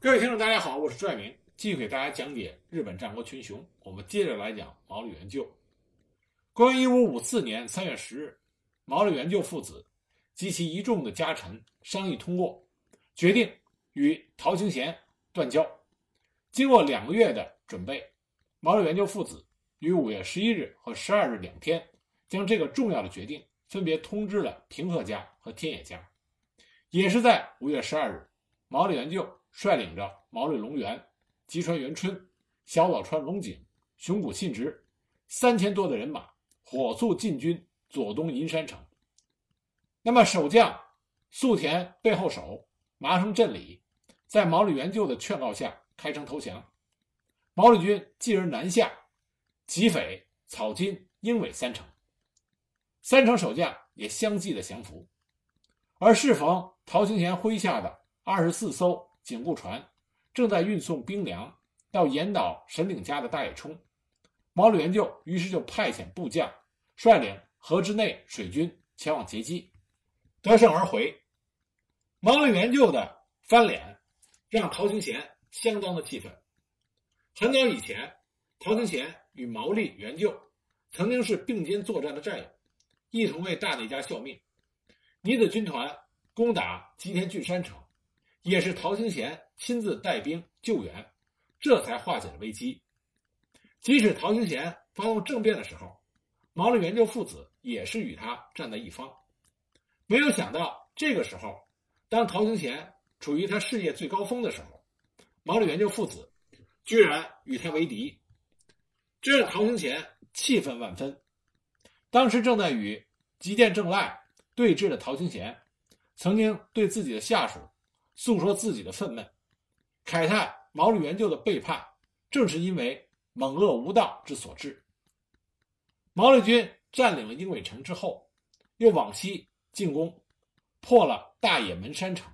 各位听众，大家好，我是朱爱明，继续给大家讲解日本战国群雄。我们接着来讲毛利元就。公元一五五四年三月十日，毛利元就父子及其一众的家臣商议通过，决定与陶清贤断交。经过两个月的准备，毛利元就父子于五月十一日和十二日两天，将这个重要的决定分别通知了平贺家和天野家。也是在五月十二日，毛利元就。率领着毛利隆元、吉川元春、小早川隆景、熊谷信直三千多的人马，火速进军左东银山城。那么守将素田背后守麻生镇里，在毛利元就的劝告下开城投降。毛利军继而南下，吉匪、草津、英尾三城，三城守将也相继的降服。而适逢陶清贤麾下的二十四艘。警固船正在运送兵粮到岩岛神领家的大野冲，毛利元就于是就派遣部将率领河之内水军前往截击，得胜而回。毛利元就的翻脸让陶清贤相当的气愤。很早以前，陶清贤与毛利元就曾经是并肩作战的战友，一同为大内家效命。尼子军团攻打吉田郡山城。也是陶清贤亲自带兵救援，这才化解了危机。即使陶清贤发动政变的时候，毛利元就父子也是与他站在一方。没有想到，这个时候，当陶清贤处于他事业最高峰的时候，毛利元就父子居然与他为敌，这让陶清贤气愤万分。当时正在与吉田正赖对峙的陶清贤，曾经对自己的下属。诉说自己的愤懑，慨叹毛利元就的背叛，正是因为猛恶无道之所致。毛利军占领了英尾城之后，又往西进攻，破了大野门山城，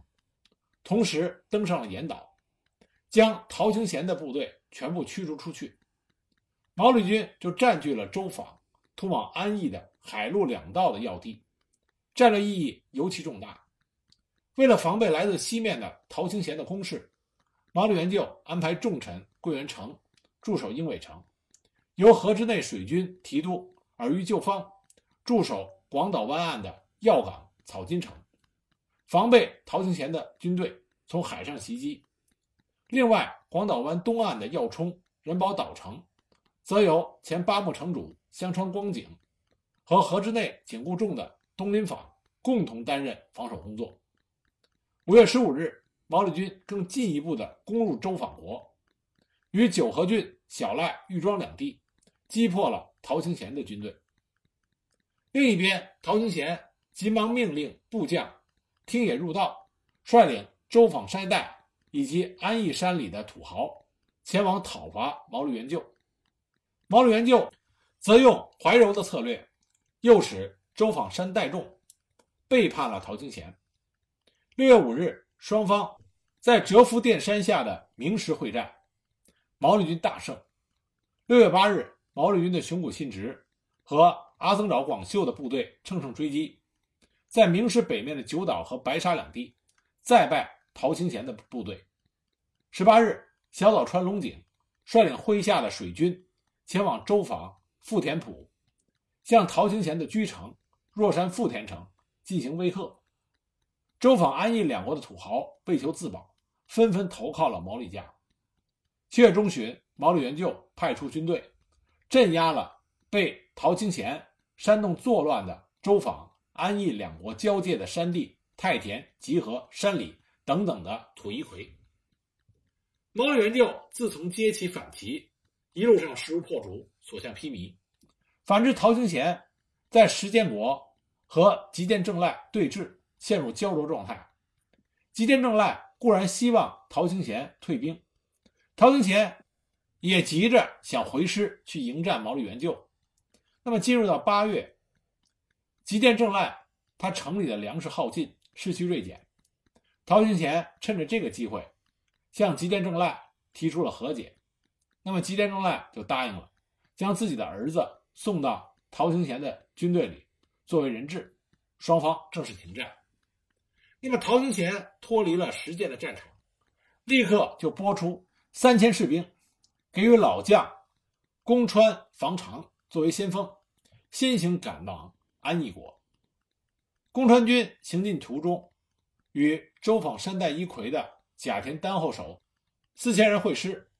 同时登上了岩岛，将陶清贤的部队全部驱逐出去。毛利军就占据了周访通往安邑的海陆两道的要地，战略意义尤其重大。为了防备来自西面的陶清贤的攻势，毛利元就安排重臣桂元成驻守鹰尾城，由河之内水军提督耳玉旧方驻守广岛湾岸的要港草津城，防备陶清贤的军队从海上袭击。另外，广岛湾东岸的要冲仁保岛城，则由前八木城主香川光景和河之内警固重的东林坊共同担任防守工作。五月十五日，毛利军更进一步的攻入周访国，与九河郡小赖玉庄两地，击破了陶清贤的军队。另一边，陶清贤急忙命令部将听野入道，率领周访山代以及安邑山里的土豪前往讨伐毛利元就。毛利元就则用怀柔的策略，诱使周访山代众背叛了陶清贤。六月五日，双方在折伏殿山下的明石会战，毛利军大胜。六月八日，毛利军的熊谷信直和阿曾沼广秀的部队乘胜追击，在明石北面的九岛和白沙两地再败陶清贤的部队。十八日，小早川隆景率领麾下的水军前往周访富田浦，向陶清贤的居城若山富田城进行威吓。周访安邑两国的土豪为求自保，纷纷投靠了毛利家。七月中旬，毛利元就派出军队，镇压了被陶清贤煽动作乱的周访安邑两国交界的山地太田、集合、山里等等的土一揆。毛利元就自从接起反旗，一路上势如破竹，所向披靡。反之，陶清贤在石建国和吉见正赖对峙。陷入焦灼状态，吉田正赖固然希望陶清贤退兵，陶清贤也急着想回师去迎战毛利元就。那么进入到八月，吉田正赖他城里的粮食耗尽，士气锐减，陶清贤趁着这个机会向吉田正赖提出了和解。那么吉田正赖就答应了，将自己的儿子送到陶清贤的军队里作为人质，双方正式停战。那么，陶清贤脱离了实践的战场，立刻就拨出三千士兵，给予老将宫川房长作为先锋，先行赶往安义国。宫川军行进途中，与周访山代一葵的甲田丹后守四千人会师，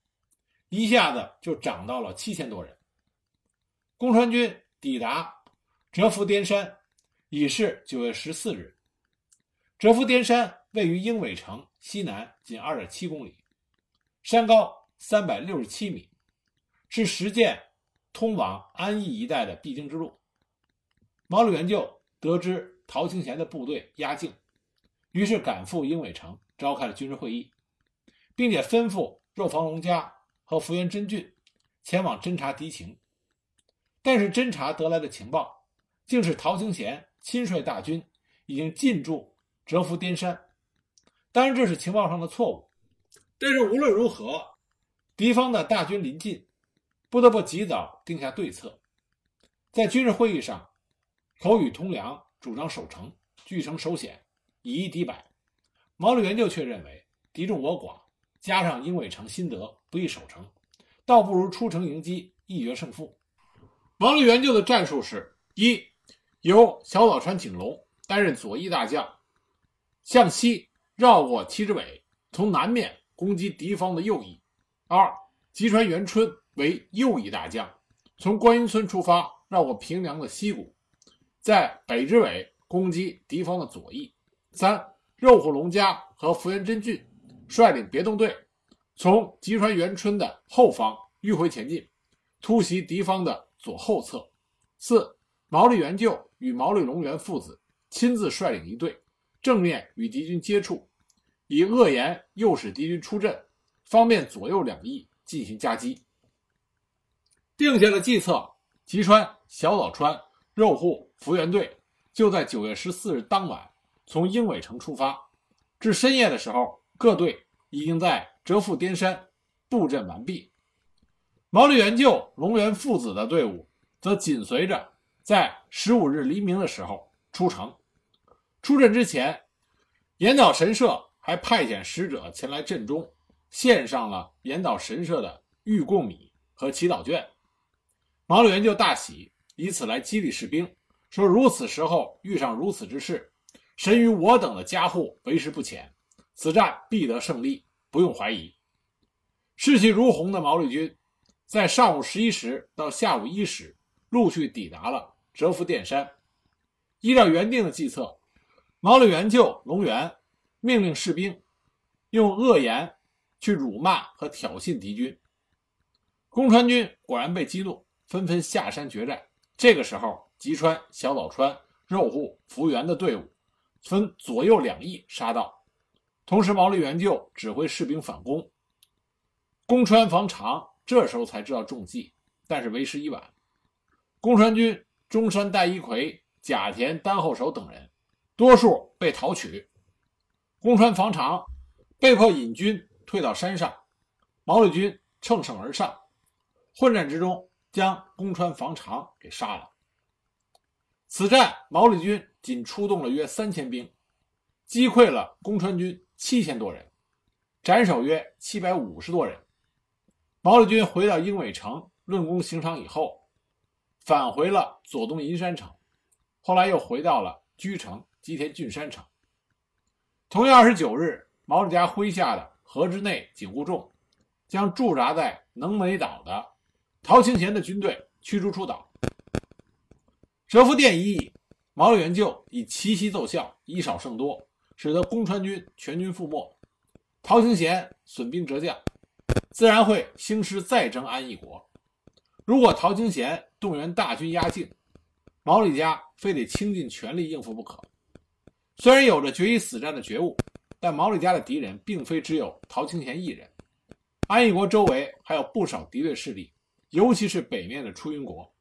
一下子就涨到了七千多人。宫川军抵达折伏滇山，已是九月十四日。折伏滇山位于鹰尾城西南仅二点七公里，山高三百六十七米，是实践通往安义一带的必经之路。毛利元就得知陶清贤的部队压境，于是赶赴鹰尾城，召开了军事会议，并且吩咐肉房隆家和福原真俊前往侦察敌情。但是侦察得来的情报，竟是陶清贤亲率大军已经进驻。折伏滇山，当然这是情报上的错误，但是无论如何，敌方的大军临近，不得不及早定下对策。在军事会议上，口语通良主张守城，据城守险，以一敌百。毛利元就却认为敌众我寡，加上英伟城新得，不易守城，倒不如出城迎击，一决胜负。毛利元就的战术是：一，由小早川景隆担任左翼大将。向西绕过七之尾，从南面攻击敌方的右翼。二，吉川元春为右翼大将，从观音村出发，绕过平凉的西谷，在北之尾攻击敌方的左翼。三，肉虎龙家和福原真俊率领别动队，从吉川元春的后方迂回前进，突袭敌方的左后侧。四，毛利元就与毛利隆元父子亲自率领一队。正面与敌军接触，以恶言诱使敌军出阵，方便左右两翼进行夹击。定下了计策，吉川、小早川、肉户、福原队就在九月十四日当晚从鹰尾城出发，至深夜的时候，各队已经在折伏滇山布阵完毕。毛利元就、龙源父子的队伍则紧随着，在十五日黎明的时候出城。出阵之前，岩岛神社还派遣使者前来阵中，献上了岩岛神社的御贡米和祈祷卷。毛利元就大喜，以此来激励士兵，说：“如此时候遇上如此之事，神与我等的加护为时不浅，此战必得胜利，不用怀疑。”士气如虹的毛利军，在上午十一时到下午一时，陆续抵达了折伏殿山。依照原定的计策。毛利元就、龙源命令士兵用恶言去辱骂和挑衅敌军。宫川军果然被激怒，纷纷下山决战。这个时候，吉川、小早川、肉户、福原的队伍分左右两翼杀到，同时毛利元就指挥士兵反攻。宫川房长这时候才知道中计，但是为时已晚。宫川军中山代一葵、甲田丹后守等人。多数被讨取，宫川房长被迫引军退到山上，毛利军乘胜而上，混战之中将宫川房长给杀了。此战毛利军仅出动了约三千兵，击溃了宫川军七千多人，斩首约七百五十多人。毛利军回到鹰尾城论功行赏以后，返回了左东银山城，后来又回到了居城。吉田郡山城。同月二十九日，毛利家麾下的河之内警护众将驻扎在能美岛的陶清贤的军队驱逐出岛。折伏殿一役，毛利元就以奇袭奏效，以少胜多，使得宫川军全军覆没。陶清贤损兵折将，自然会兴师再征安义国。如果陶清贤动员大军压境，毛利家非得倾尽全力应付不可。虽然有着决一死战的觉悟，但毛利家的敌人并非只有陶清贤一人。安义国周围还有不少敌对势力，尤其是北面的出云国。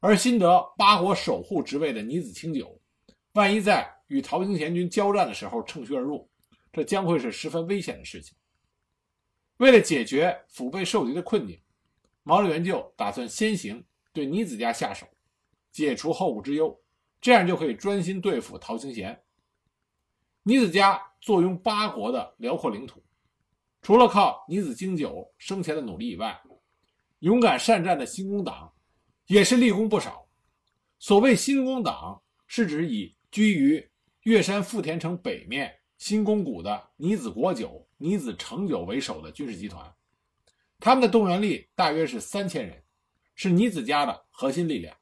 而新得八国守护职位的尼子清久，万一在与陶清贤军交战的时候乘虚而入，这将会是十分危险的事情。为了解决腹背受敌的困境，毛利元就打算先行对尼子家下手，解除后顾之忧，这样就可以专心对付陶清贤。尼子家坐拥八国的辽阔领土，除了靠尼子经久生前的努力以外，勇敢善战的新工党也是立功不少。所谓新工党，是指以居于岳山富田城北面新宫谷的尼子国久、尼子成久为首的军事集团。他们的动员力大约是三千人，是尼子家的核心力量。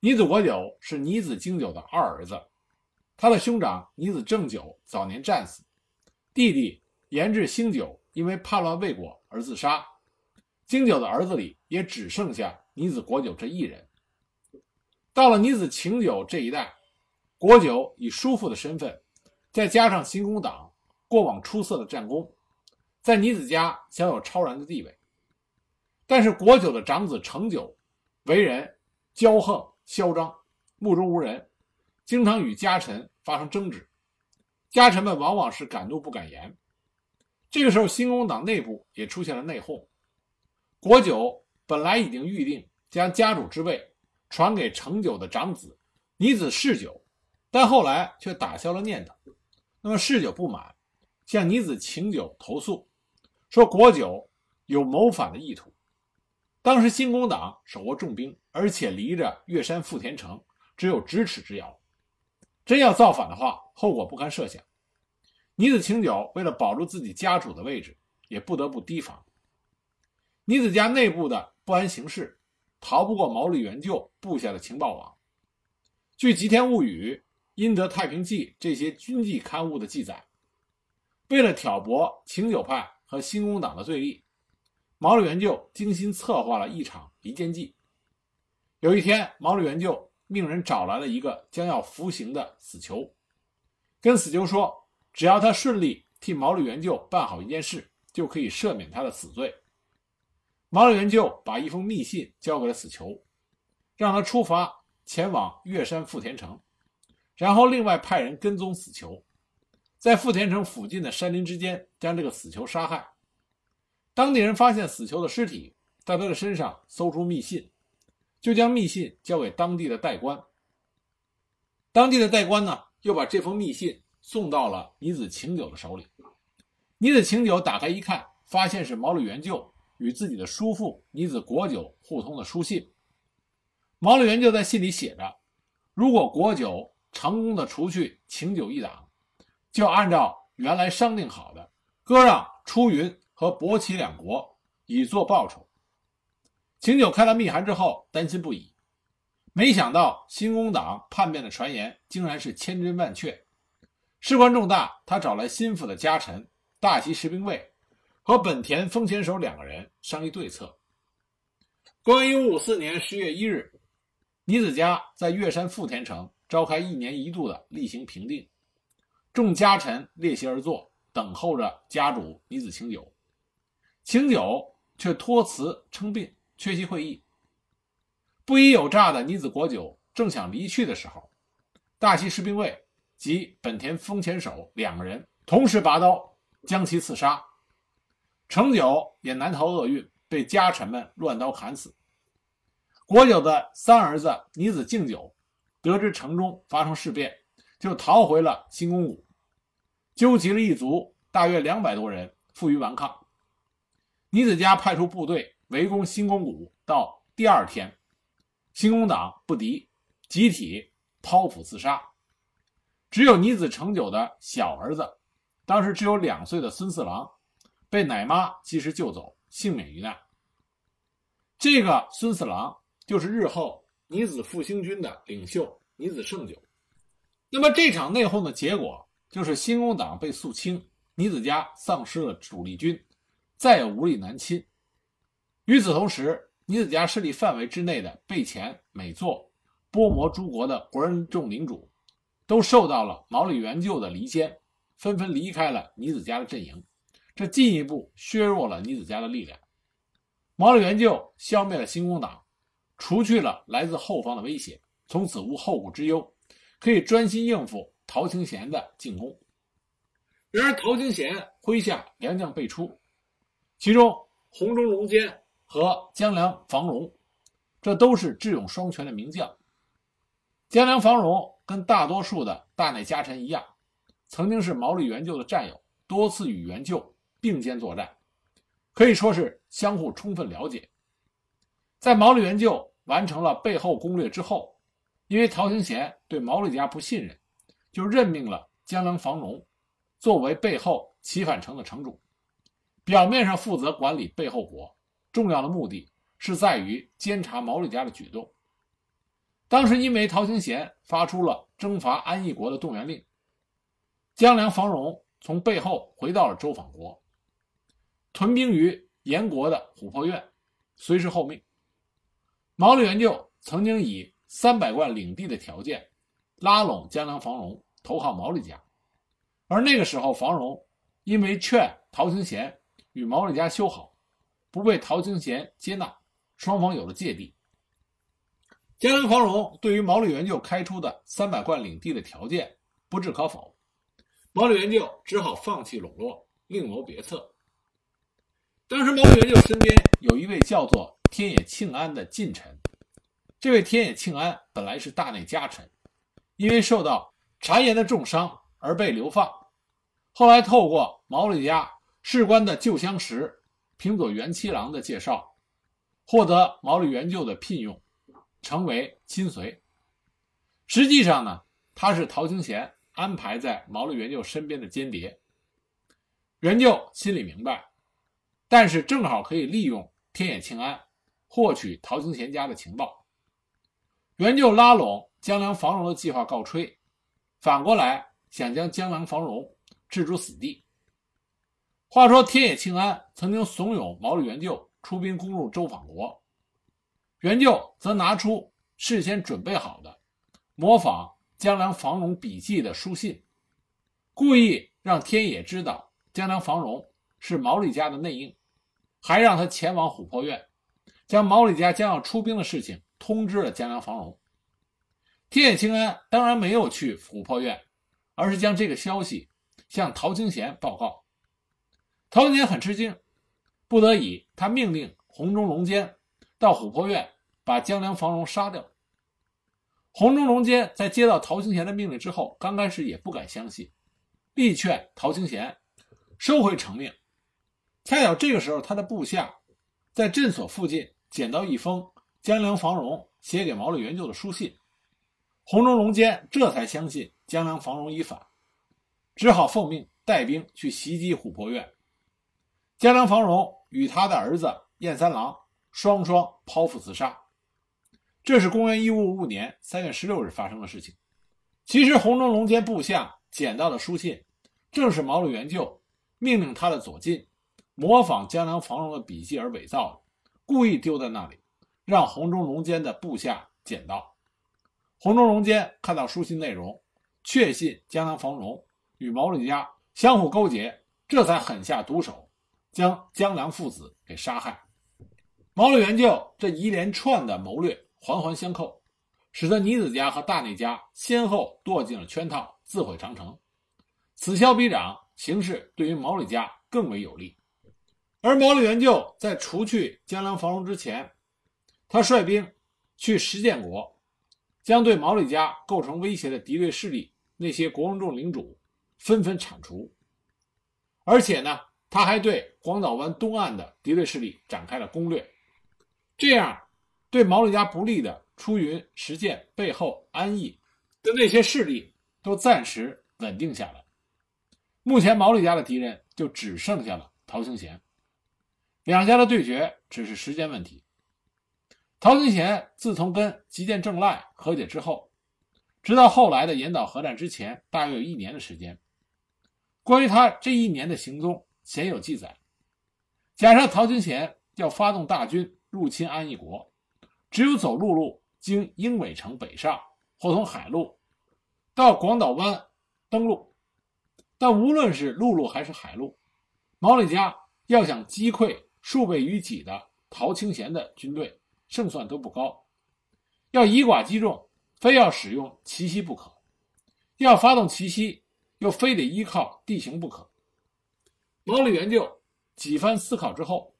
尼子国久是尼子经久的二儿子，他的兄长尼子正久早年战死，弟弟研制兴久因为叛乱未果而自杀，经久的儿子里也只剩下尼子国久这一人。到了尼子晴久这一代，国久以叔父的身份，再加上新宫党过往出色的战功。在尼子家享有超然的地位，但是国久的长子成久为人骄横嚣张，目中无人，经常与家臣发生争执，家臣们往往是敢怒不敢言。这个时候，新工党内部也出现了内讧。国久本来已经预定将家主之位传给成久的长子尼子世久，但后来却打消了念头。那么世久不满，向尼子晴久投诉。说国久有谋反的意图。当时新工党手握重兵，而且离着岳山富田城只有咫尺之遥，真要造反的话，后果不堪设想。尼子晴久为了保住自己家主的位置，也不得不提防。尼子家内部的不安形势，逃不过毛利元就布下的情报网。据《吉田物语》《阴德太平记》这些军纪刊物的记载，为了挑拨晴久派。和新工党的对立，毛利元就精心策划了一场离间计。有一天，毛利元就命人找来了一个将要服刑的死囚，跟死囚说，只要他顺利替毛利元就办好一件事，就可以赦免他的死罪。毛利元就把一封密信交给了死囚，让他出发前往岳山富田城，然后另外派人跟踪死囚。在富田城附近的山林之间，将这个死囚杀害。当地人发现死囚的尸体，在他的身上搜出密信，就将密信交给当地的代官。当地的代官呢，又把这封密信送到了尼子晴久的手里。尼子晴久打开一看，发现是毛利元就与自己的叔父尼子国久互通的书信。毛利元就在信里写着：“如果国久成功的除去晴久一党。”就按照原来商定好的，割让出云和博齐两国，以作报酬。秦九看到密函之后，担心不已，没想到新工党叛变的传言竟然是千真万确。事关重大，他找来心腹的家臣大旗士兵卫和本田丰前守两个人商议对策。公元一五五四年十月一日，尼子家在岳山富田城召开一年一度的例行评定。众家臣列席而坐，等候着家主尼子晴久。晴久却托辞称病，缺席会议。不疑有诈的尼子国久正想离去的时候，大西士兵卫及本田丰前守两个人同时拔刀将其刺杀。成久也难逃厄运，被家臣们乱刀砍死。国久的三儿子尼子敬久得知城中发生事变，就逃回了新宫谷。纠集了一族大约两百多人，负隅顽抗。尼子家派出部队围攻新宫谷，到第二天，新宫党不敌，集体剖腹自杀。只有尼子成久的小儿子，当时只有两岁的孙四郎，被奶妈及时救走，幸免于难。这个孙四郎就是日后尼子复兴军的领袖尼子胜久。那么这场内讧的结果？就是新工党被肃清，尼子家丧失了主力军，再也无力南侵。与此同时，尼子家势力范围之内的备前、美作、波摩诸国的国人众领主，都受到了毛利元就的离间，纷纷离开了尼子家的阵营，这进一步削弱了尼子家的力量。毛利元就消灭了新工党，除去了来自后方的威胁，从此无后顾之忧，可以专心应付。陶清贤的进攻，然而陶清贤麾下良将辈出，其中红中龙坚和江良房荣，这都是智勇双全的名将。江良房荣跟大多数的大内家臣一样，曾经是毛利元就的战友，多次与元就并肩作战，可以说是相互充分了解。在毛利元就完成了背后攻略之后，因为陶行贤对毛利家不信任，就任命了江良房荣作为背后齐反城的城主，表面上负责管理背后国，重要的目的是在于监察毛利家的举动。当时因为陶行贤发出了征伐安义国的动员令，江良房荣从背后回到了周访国，屯兵于严国的琥珀院，随时候命。毛利元就曾经以三百贯领地的条件拉拢江良房荣投靠毛利家，而那个时候房荣因为劝陶行贤与毛利家修好，不被陶清贤接纳，双方有了芥蒂。江良房荣对于毛利元就开出的三百贯领地的条件不置可否，毛利元就只好放弃笼络，另谋别策。当时毛利元就身边有一位叫做。天野庆安的近臣，这位天野庆安本来是大内家臣，因为受到谗言的重伤而被流放。后来透过毛利家士官的旧相识平佐元七郎的介绍，获得毛利元就的聘用，成为亲随。实际上呢，他是陶清贤安排在毛利元就身边的间谍。元就心里明白，但是正好可以利用天野庆安。获取陶清贤家的情报，元就拉拢江良房荣的计划告吹，反过来想将江良房荣置诸死地。话说天野庆安曾经怂恿毛利元就出兵攻入周访国，元就则拿出事先准备好的模仿江良房荣笔记的书信，故意让天野知道江良房荣是毛利家的内应，还让他前往琥珀院。将毛利家将要出兵的事情通知了江良房荣。天野清安当然没有去琥珀院，而是将这个消息向陶清贤报告。陶清贤很吃惊，不得已，他命令红中龙坚到琥珀院把江良房荣杀掉。红中龙坚在接到陶清贤的命令之后，刚开始也不敢相信，力劝陶清贤收回成命。恰巧这个时候，他的部下在镇所附近。捡到一封江良房荣写给毛利元就的书信，红中龙坚这才相信江良房荣已反，只好奉命带兵去袭击琥珀院。江良房荣与他的儿子燕三郎双双剖腹自杀。这是公元一五五五年三月十六日发生的事情。其实红中龙坚部下捡到的书信，正是毛利元就命令他的左近模仿江良房荣的笔记而伪造的。故意丢在那里，让红中龙坚的部下捡到。红中龙坚看到书信内容，确信江良房荣与毛利家相互勾结，这才狠下毒手，将江良父子给杀害。毛利元就这一连串的谋略环环相扣，使得尼子家和大内家先后堕进了圈套，自毁长城。此消彼长，形势对于毛利家更为有利。而毛利元就在除去江良房荣之前，他率兵去石建国，将对毛利家构成威胁的敌对势力那些国王众领主纷纷铲除。而且呢，他还对广岛湾东岸的敌对势力展开了攻略，这样对毛利家不利的出云、石见、背后、安逸的那些势力都暂时稳定下来。目前毛利家的敌人就只剩下了陶兴贤。两家的对决只是时间问题。陶清贤自从跟吉见正赖和解之后，直到后来的岩岛核战之前，大约有一年的时间。关于他这一年的行踪，鲜有记载。假设陶清贤要发动大军入侵安义国，只有走陆路经英尾城北上，或从海路到广岛湾登陆。但无论是陆路还是海路，毛利家要想击溃。数倍于己的陶清贤的军队胜算都不高，要以寡击众，非要使用奇袭不可；要发动奇袭，又非得依靠地形不可。毛利元就几番思考之后，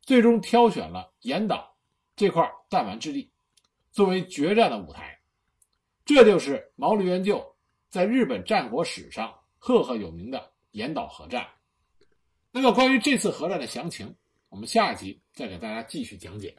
最终挑选了岩岛这块弹丸之地作为决战的舞台。这就是毛利元就在日本战国史上赫赫有名的岩岛核战。那么关于这次核战的详情，我们下一集再给大家继续讲解。